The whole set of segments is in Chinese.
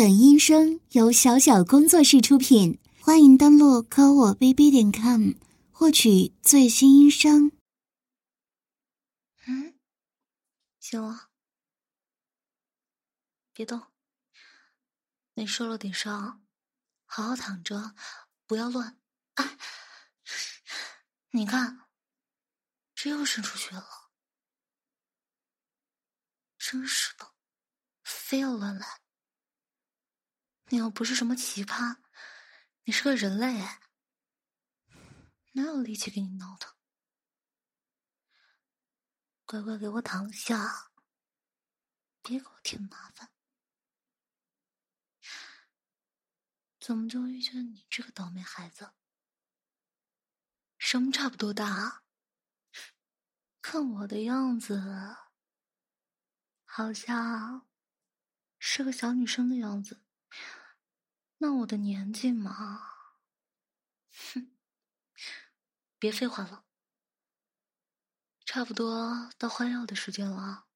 本音声由小小工作室出品，欢迎登录科我 bb 点 com 获取最新音声。嗯，醒了，别动。你受了点伤，好好躺着，不要乱。哎，你看，这又渗出血了，真是的，非要乱来。你又不是什么奇葩，你是个人类，哪有力气给你闹腾？乖乖给我躺下，别给我添麻烦。怎么就遇见你这个倒霉孩子？什么差不多大？看我的样子，好像是个小女生的样子。那我的年纪嘛，哼，别废话了，差不多到换药的时间了。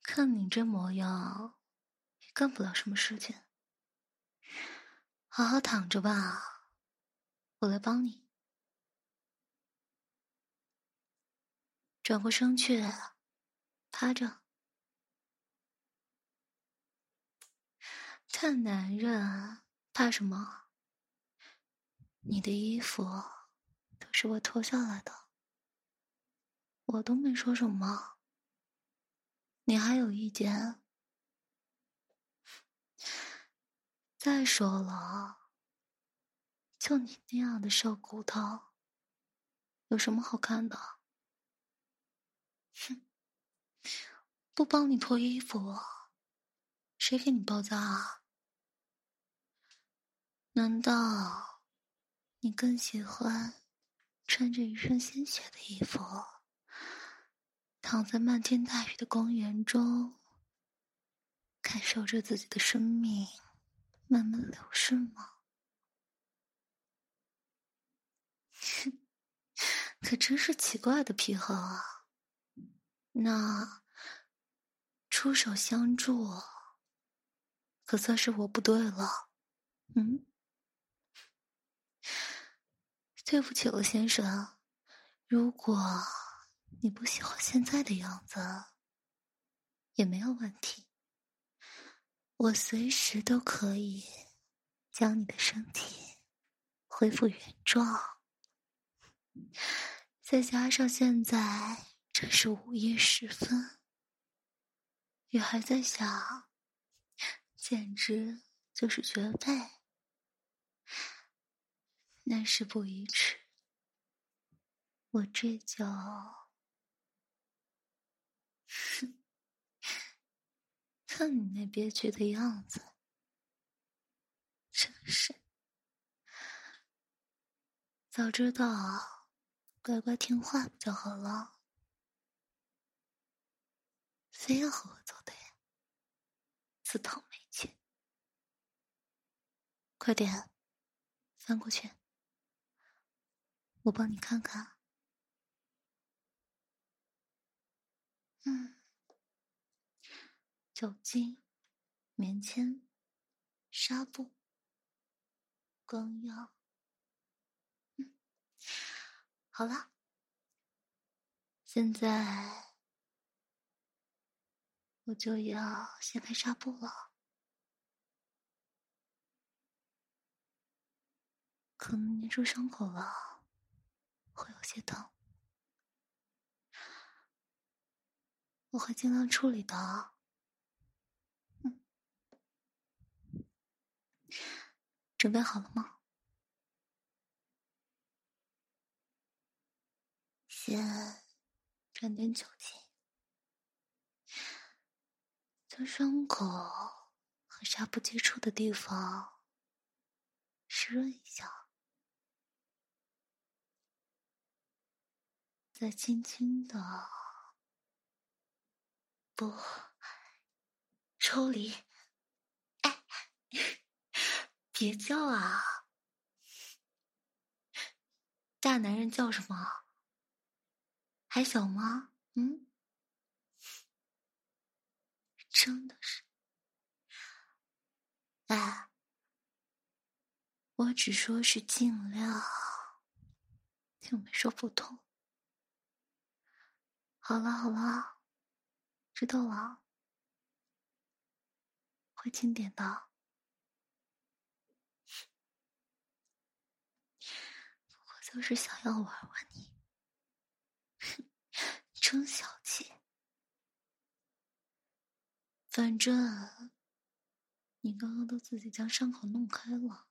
看你这模样，也干不了什么事情，好好躺着吧，我来帮你。转过身去，趴着。看男人怕什么？你的衣服都是我脱下来的，我都没说什么，你还有意见？再说了，就你那样的瘦骨头，有什么好看的？哼，不帮你脱衣服，谁给你包扎啊？难道你更喜欢穿着一身鲜血的衣服，躺在漫天大雨的公园中，感受着自己的生命慢慢流逝吗？可真是奇怪的癖好啊！那出手相助，可算是我不对了。嗯。对不起了，先生。如果你不喜欢现在的样子，也没有问题。我随时都可以将你的身体恢复原状。再加上现在正是午夜时分，雨还在下，简直就是绝配。那事不宜迟，我这就……哼，看你那憋屈的样子，真是……早知道乖乖听话不就好了，非要和我作对，自讨没趣。快点，翻过去。我帮你看看，嗯，酒精、棉签、纱布、光药，嗯，好了，现在我就要掀开纱布了，可能粘住伤口了。会有些疼，我会尽量处理的。嗯，准备好了吗？先沾点酒精，在伤口和纱布接触的地方湿润一下。再轻轻的不抽离，哎，别叫啊！大男人叫什么？还小吗？嗯，真的是哎，我只说是尽量，又没说不同。好了好了，知道了，会轻点的。不过就是想要玩玩你，哼真小气。反正你刚刚都自己将伤口弄开了，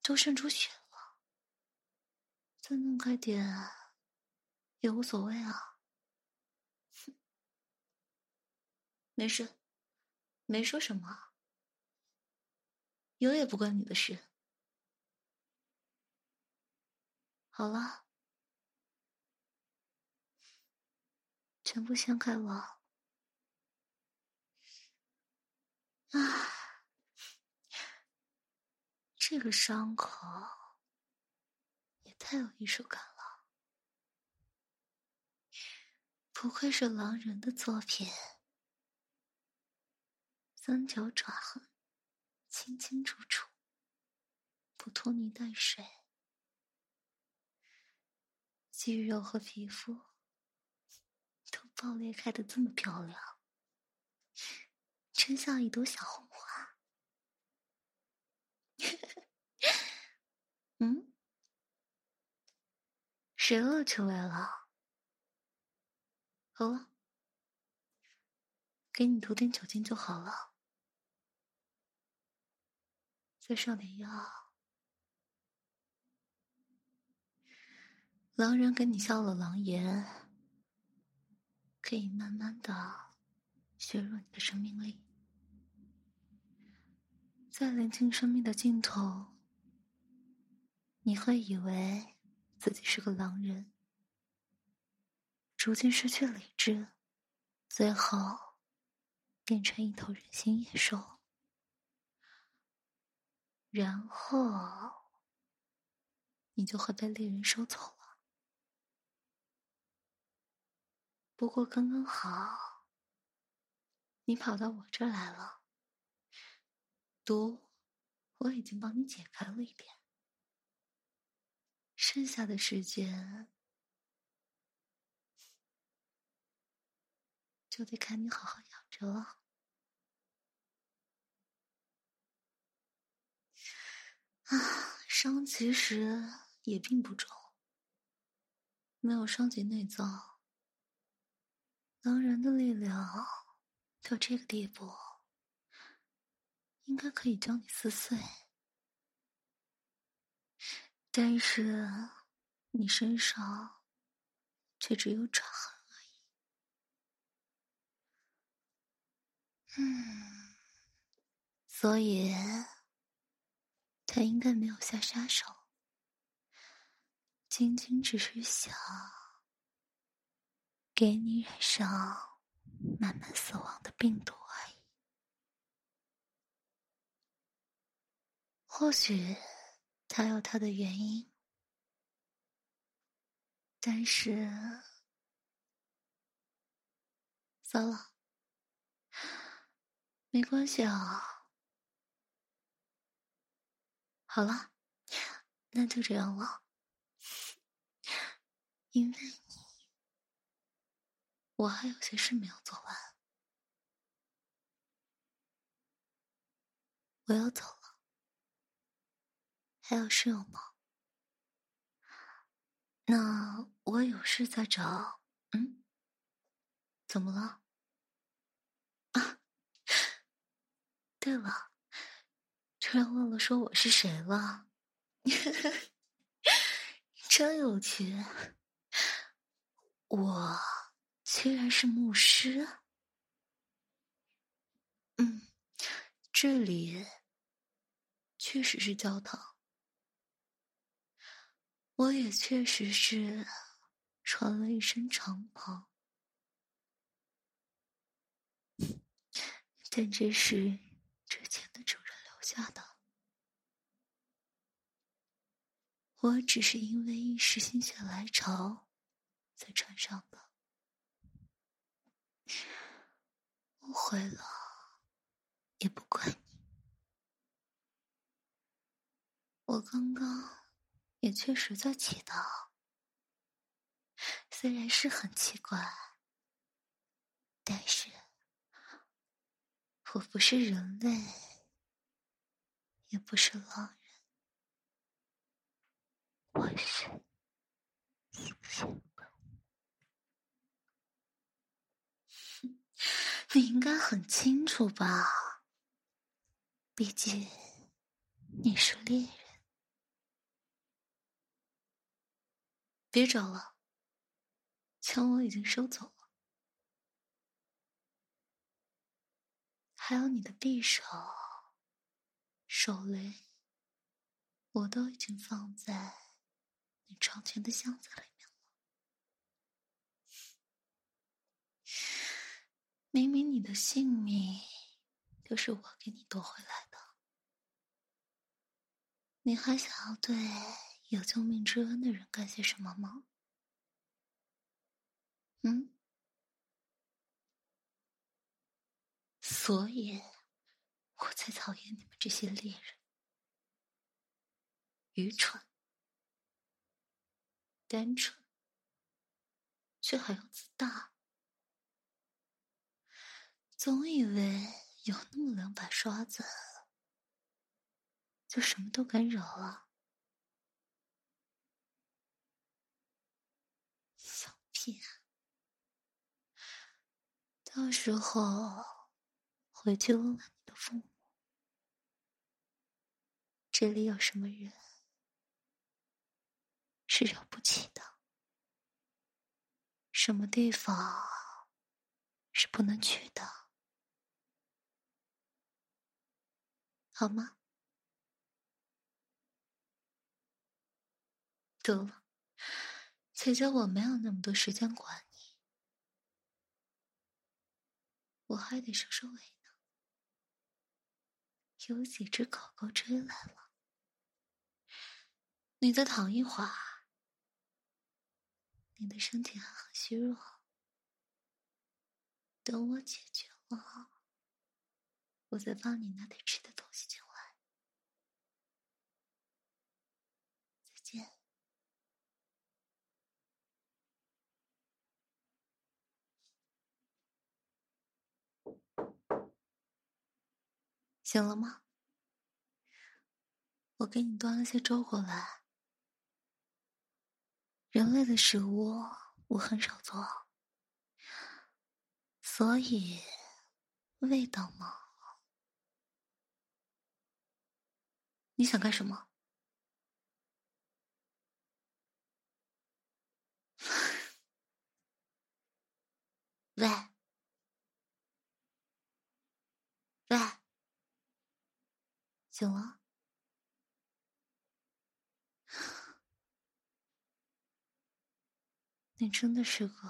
都渗出血了，再弄开点。也无所谓啊，没事，没说什么，有也不关你的事。好了，全部掀开了，啊，这个伤口也太有艺术感了。不愧是狼人的作品，三角爪痕清清楚楚，不拖泥带水，肌肉和皮肤都爆裂开的这么漂亮，真像一朵小红花。嗯，谁露出来了？好了，给你涂点酒精就好了，再上点药。狼人给你下了狼炎，可以慢慢的削弱你的生命力。在临近生命的尽头，你会以为自己是个狼人。逐渐失去理智，最后变成一头人形野兽，然后你就会被猎人收走了。不过刚刚好，你跑到我这来了，毒我已经帮你解开了一点，剩下的时间。就得看你好好养着了。啊，伤其实也并不重，没有伤及内脏。狼人的力量到这个地步，应该可以将你撕碎。但是你身上却只有爪痕。嗯，所以他应该没有下杀手，仅仅只是想给你染上慢慢死亡的病毒而已。或许他有他的原因，但是算了。没关系啊，好了，那就这样了。因为你，我还有些事没有做完，我要走了。还有事有吗？那我有事再找。嗯，怎么了？对了，突然忘了说我是谁了，真有趣。我居然是牧师。嗯，这里确实是教堂，我也确实是穿了一身长袍，但这是。之前的主人留下的。我只是因为一时心血来潮才穿上的。误会了，也不怪你。我刚刚也确实在祈祷。虽然是很奇怪。但是。我不是人类，也不是狼人，我是吸血鬼。你应该很清楚吧？毕竟你是猎人。别找了，枪我已经收走了，还有你的匕首、手雷，我都已经放在你床前的箱子里面了。明明你的性命就是我给你夺回来的，你还想要对？有救命之恩的人干些什么吗？嗯，所以我才讨厌你们这些猎人，愚蠢、单纯，却还要自大，总以为有那么两把刷子，就什么都敢惹了。小屁到时候回去问问你的父母，这里有什么人是惹不起的，什么地方是不能去的，好吗？得了。姐姐，我没有那么多时间管你，我还得收收尾。有几只狗狗追来了，你再躺一会儿，你的身体还很虚弱，等我解决了，我再帮你拿点吃的东西进来。再见。醒了吗？我给你端了些粥过来。人类的食物我很少做，所以味道嘛，你想干什么？喂，喂。醒了，你真的是个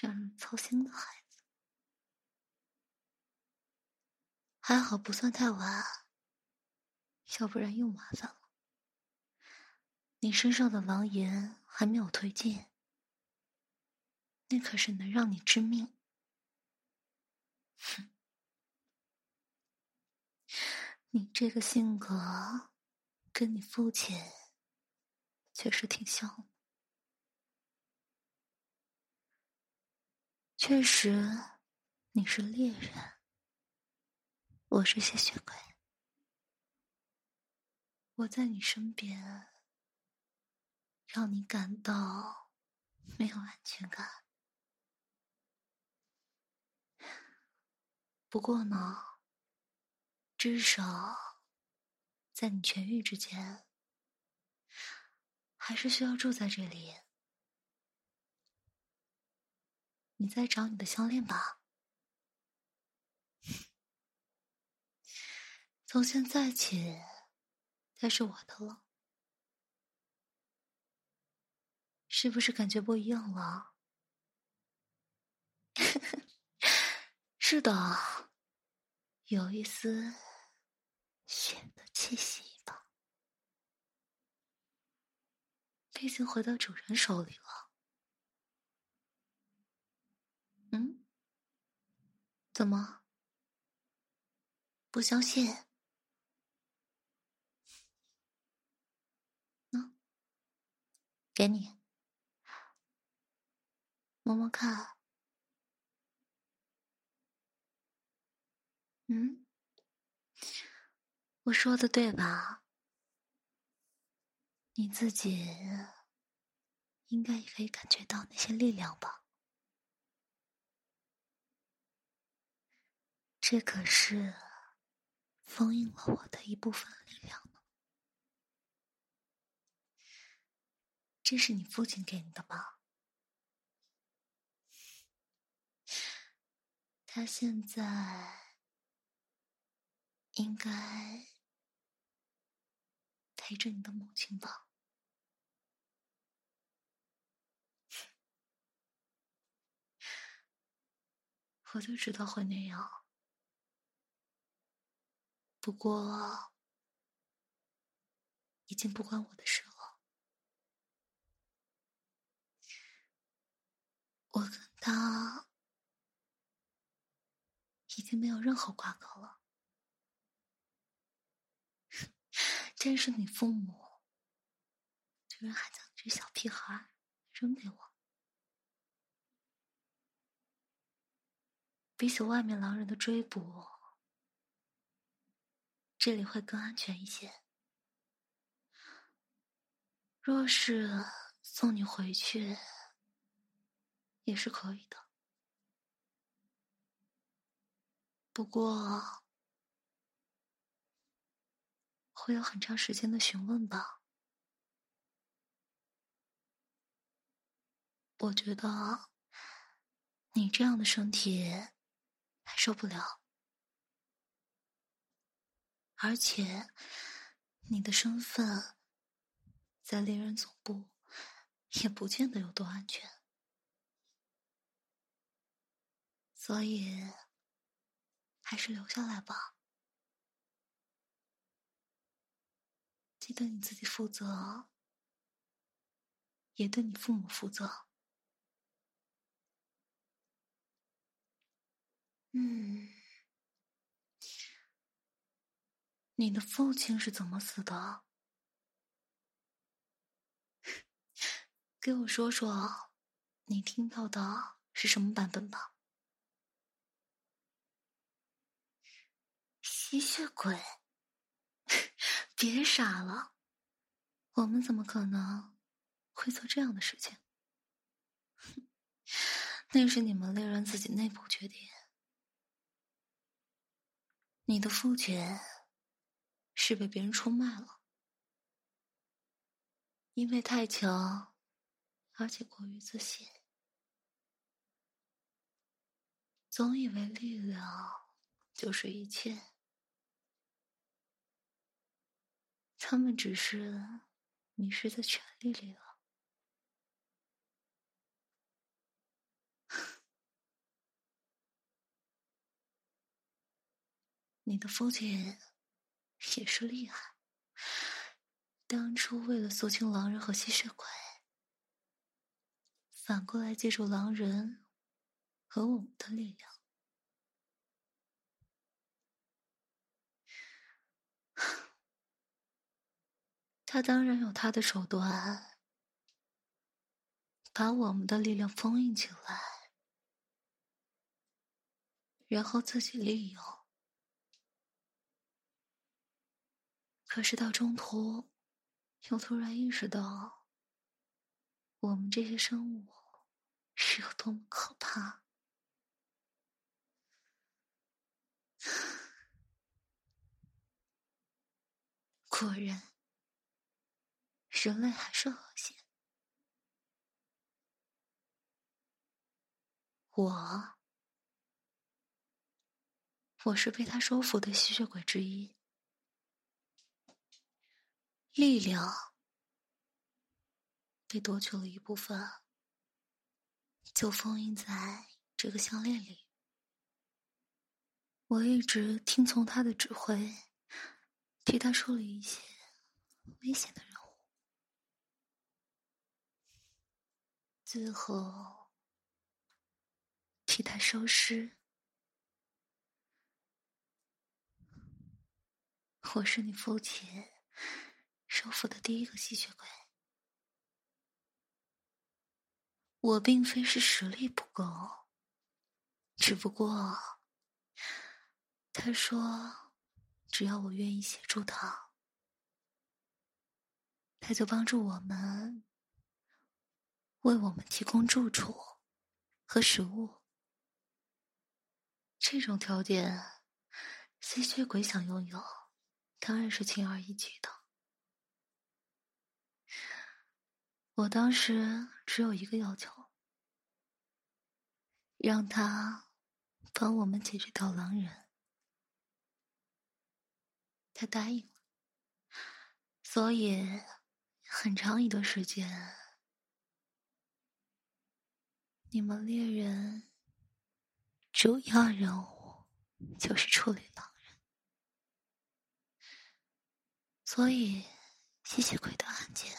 让人操心的孩子。还好不算太晚，要不然又麻烦了。你身上的狼炎还没有退尽，那可是能让你致命。哼。你这个性格，跟你父亲确实挺像的。确实，你是猎人，我是吸血鬼。我在你身边，让你感到没有安全感。不过呢。至少，在你痊愈之前，还是需要住在这里。你在找你的项链吧？从现在起，它是我的了。是不是感觉不一样了？是的，有一丝。雪的气息吧，毕竟回到主人手里了。嗯？怎么？不相信？嗯，给你，摸摸看。嗯？我说的对吧？你自己应该也可以感觉到那些力量吧？这可是封印了我的一部分力量呢。这是你父亲给你的吗？他现在应该陪着你的母亲吧？我就知道会那样。不过，已经不关我的事了。我跟他已经没有任何瓜葛了。真是你父母，居然还将这小屁孩扔给我，比起外面狼人的追捕。这里会更安全一些。若是送你回去，也是可以的。不过会有很长时间的询问吧？我觉得你这样的身体还受不了。而且，你的身份在猎人总部也不见得有多安全，所以还是留下来吧。记得你自己负责，也对你父母负责。嗯。你的父亲是怎么死的？给我说说，你听到的是什么版本吧？吸血鬼？别傻了，我们怎么可能会做这样的事情？那是你们猎人自己内部决定。你的父亲。是被别人出卖了，因为太强，而且过于自信，总以为力量就是一切。他们只是迷失在权力里了。你的父亲。也是厉害。当初为了肃清狼人和吸血鬼，反过来借助狼人和我们的力量，他当然有他的手段，把我们的力量封印起来，然后自己利用。可是到中途，又突然意识到，我们这些生物是有多么可怕。果然，人类还是恶心。我，我是被他收服的吸血鬼之一。力量被夺去了一部分，就封印在这个项链里。我一直听从他的指挥，替他处理一些危险的人务，最后替他收尸。我是你父亲。收服的第一个吸血鬼，我并非是实力不够，只不过他说，只要我愿意协助他，他就帮助我们，为我们提供住处和食物。这种条件，吸血鬼想拥有，当然是轻而易举的。我当时只有一个要求。让他帮我们解决掉狼人，他答应了。所以很长一段时间，你们猎人主要任务就是处理狼人，所以吸血鬼的案件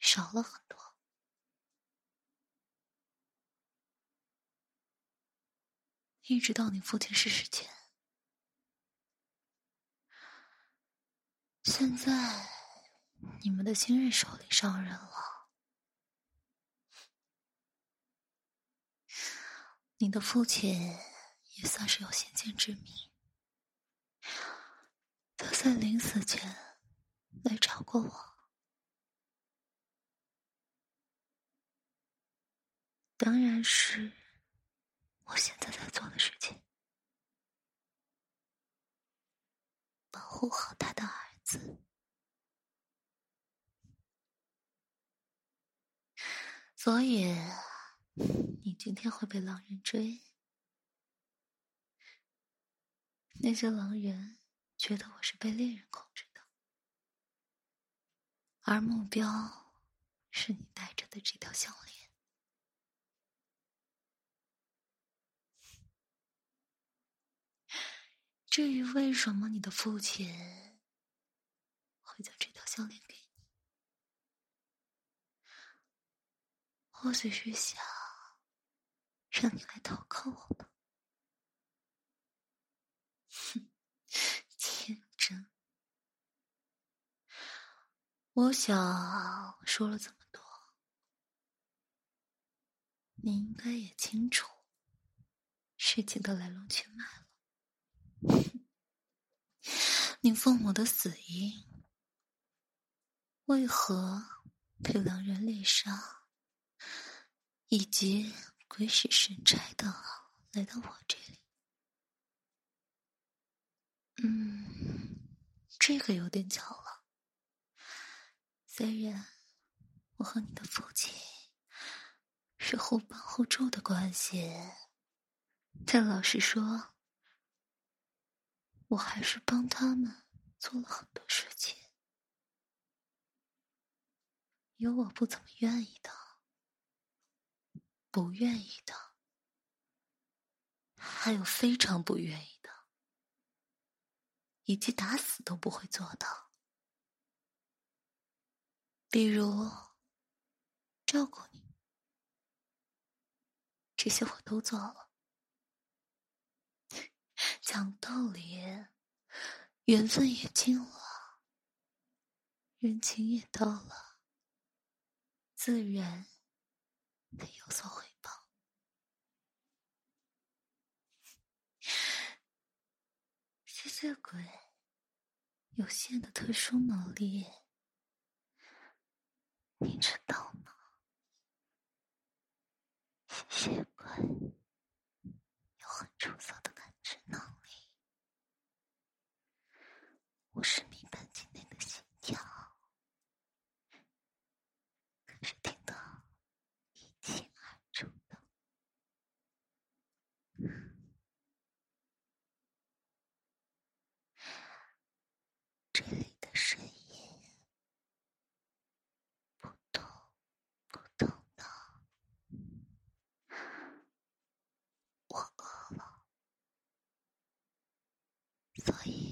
少了很多。一直到你父亲逝世前，现在你们的新任首领上任了，你的父亲也算是有先见之明，他在临死前来找过我，当然是。我现在在做的事情，保护好他的儿子。所以，你今天会被狼人追。那些狼人觉得我是被猎人控制的，而目标是你戴着的这条项链。至于为什么你的父亲会将这条项链给你，或许是想让你来投靠我吧。哼，天真！我想说了这么多，你应该也清楚事情的来龙去脉了。你父母的死因为何被狼人猎杀，以及鬼使神差的来到我这里？嗯，这个有点巧了。虽然我和你的父亲是互帮互助的关系，但老实说。我还是帮他们做了很多事情，有我不怎么愿意的，不愿意的，还有非常不愿意的，以及打死都不会做的。比如照顾你，这些我都做了。讲道理，缘分也尽了，人情也到了，自然得有所回报。吸血鬼有限的特殊能力，你知道吗？吸血鬼有很出色的感知能力。我是密本境内的心跳，可是听得一清二楚的。这里的声音，扑通扑通的，我饿了，所以。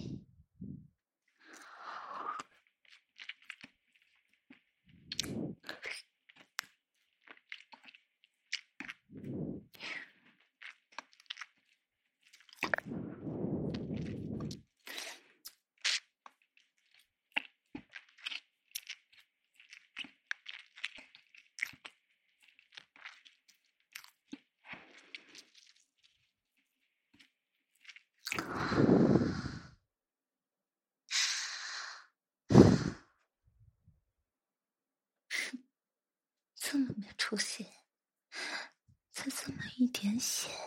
才这